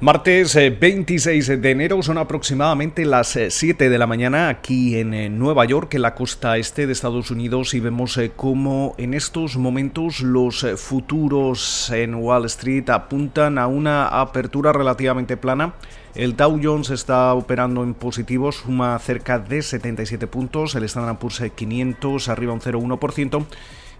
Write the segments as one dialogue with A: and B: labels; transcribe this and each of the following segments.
A: Martes 26 eh, de enero son aproximadamente las 7 eh, de la mañana aquí en eh, Nueva York, en la costa este de Estados Unidos, y vemos cómo en estos momentos los futuros en Wall Street apuntan a una apertura relativamente plana. El Dow Jones está operando en positivo, suma cerca de 77 puntos, el Standard Poor's 500 arriba un 0,1%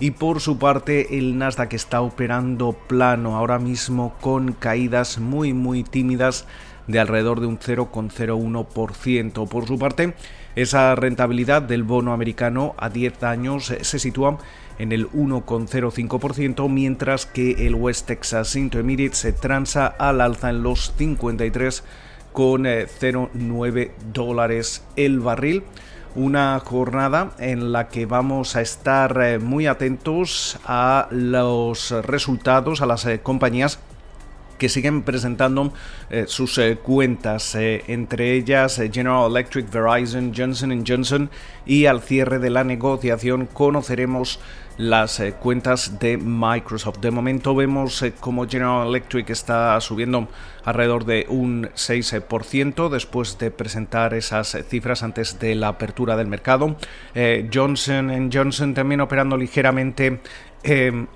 A: y por su parte el Nasdaq está operando plano ahora mismo con caídas muy muy tímidas de alrededor de un 0,01%. Por su parte, esa rentabilidad del bono americano a 10 años se sitúa en el 1,05%, mientras que el West Texas Intermediate se transa al alza en los 53 con 0,9 eh, dólares el barril una jornada en la que vamos a estar eh, muy atentos a los resultados, a las eh, compañías que siguen presentando eh, sus cuentas, entre ellas General Electric, Verizon, Johnson Johnson y al cierre de la negociación conoceremos las eh, cuentas de Microsoft. De momento vemos eh, como General Electric está subiendo alrededor de un 6% después de presentar esas cifras antes de la apertura del mercado. Eh, Johnson Johnson también operando ligeramente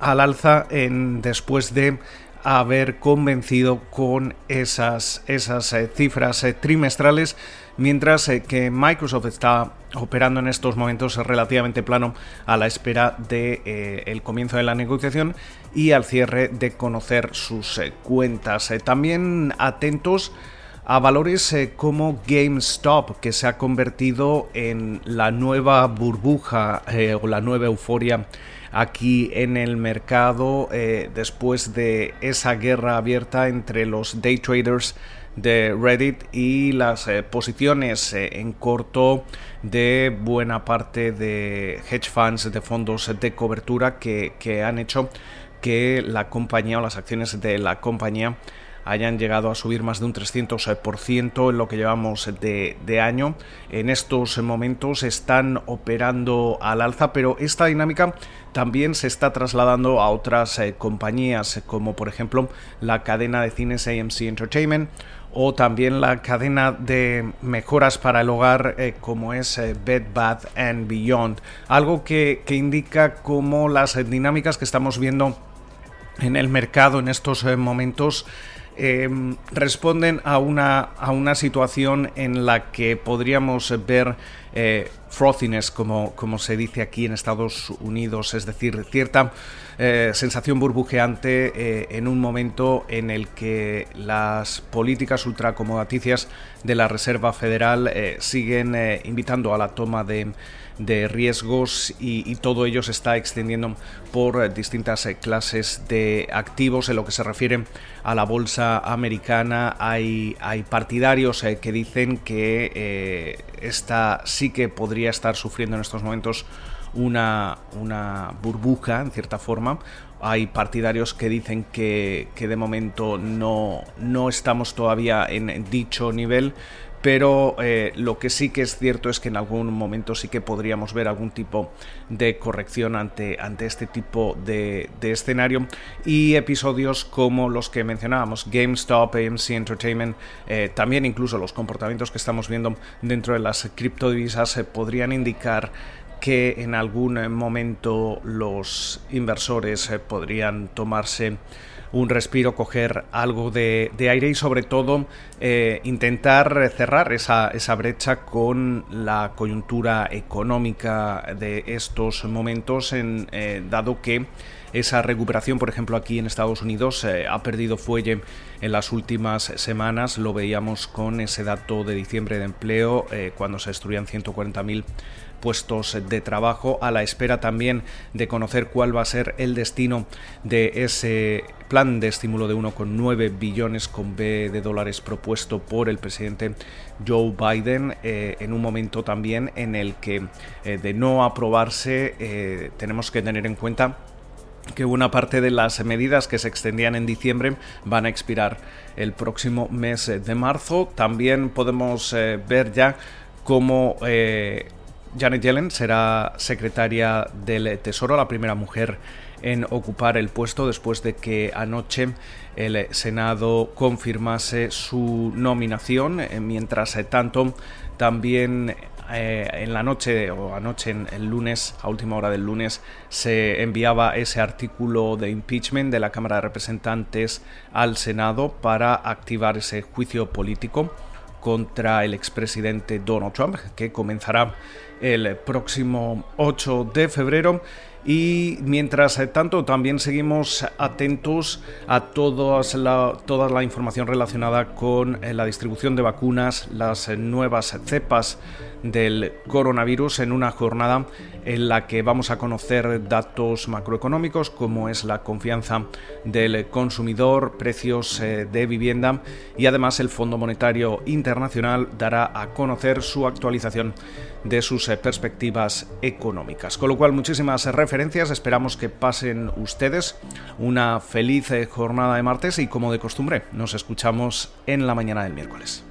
A: al alza después de haber convencido con esas, esas cifras trimestrales mientras eh, que Microsoft está operando en estos momentos relativamente plano a la espera del de, eh, comienzo de la negociación y al cierre de conocer sus eh, cuentas. también atentos a valores como GameStop, que se ha convertido en la nueva burbuja o la nueva euforia aquí en el mercado después de esa guerra abierta entre los day traders de Reddit y las eh, posiciones eh, en corto de buena parte de hedge funds, de fondos de cobertura que, que han hecho que la compañía o las acciones de la compañía hayan llegado a subir más de un 300% en lo que llevamos de, de, año. En estos momentos están operando al alza, pero esta dinámica también se está trasladando a otras eh, compañías, como por ejemplo la cadena de cines AMC Entertainment o también la cadena de mejoras para el hogar eh, como es eh, Bed Bath and Beyond. Algo que, que indica cómo las dinámicas que estamos viendo en el mercado en estos momentos Em, responden a una, a una situación en la que podríamos ver eh, frothiness, como, como se dice aquí en Estados Unidos, es decir, cierta eh, sensación burbujeante eh, en un momento en el que las políticas ultracomodaticias de la Reserva Federal siguen invitando a la toma de de riesgos y, todo ello se está extendiendo por eh, distintas eh, clases de activos. En lo que se refiere a la bolsa americana hay, hay partidarios eh, que dicen que esta sí que podría estar sufriendo en estos momentos una, una burbuja en cierta forma hay partidarios que dicen que, que, de momento no, no estamos todavía en dicho nivel, pero eh, lo que sí que es cierto es que en algún momento sí que podríamos ver algún tipo de corrección ante, ante este tipo de, escenario. Y episodios como los que mencionábamos, GameStop, AMC Entertainment, eh, también incluso los comportamientos que estamos viendo dentro de las criptodivisas eh, podrían indicar que en algún momento los inversores podrían tomarse un respiro, coger algo de, aire y sobre todo eh, intentar cerrar esa, esa, brecha con la coyuntura económica de estos momentos, en, eh, dado que esa recuperación, por ejemplo, aquí en Estados Unidos eh, ha perdido fuelle en las últimas semanas. Lo veíamos con ese dato de diciembre de empleo, cuando se destruían 140.000 puestos de trabajo, a la espera también de conocer cuál va a ser el destino de ese plan de estímulo de 1,9 billones con B de dólares propuesto por el presidente Joe Biden eh, en un momento también en el que eh, de no aprobarse eh, tenemos que tener en cuenta que una parte de las medidas que se extendían en diciembre van a expirar el próximo mes de marzo. También podemos ver ya cómo Janet Yellen será secretaria del Tesoro, la primera mujer en ocupar el puesto después de que anoche el Senado confirmase su nominación. Mientras tanto, también eh, en la noche o anoche, en el lunes, a última hora del lunes, se enviaba ese artículo de impeachment de la Cámara de Representantes al Senado para activar ese juicio político contra el expresidente Donald Trump, que comenzará el próximo 8 de febrero. Y mientras tanto también seguimos atentos a todas la, toda la información relacionada con eh, la distribución de vacunas, las nuevas cepas del coronavirus en una jornada en la que vamos a conocer datos macroeconómicos como es la confianza del consumidor, precios eh, de vivienda y además el Fondo Monetario Internacional dará a conocer su actualización de sus eh, perspectivas económicas. Con lo cual muchísimas referencias, esperamos que pasen ustedes una feliz eh, jornada de martes y como de costumbre nos escuchamos en la mañana del miércoles.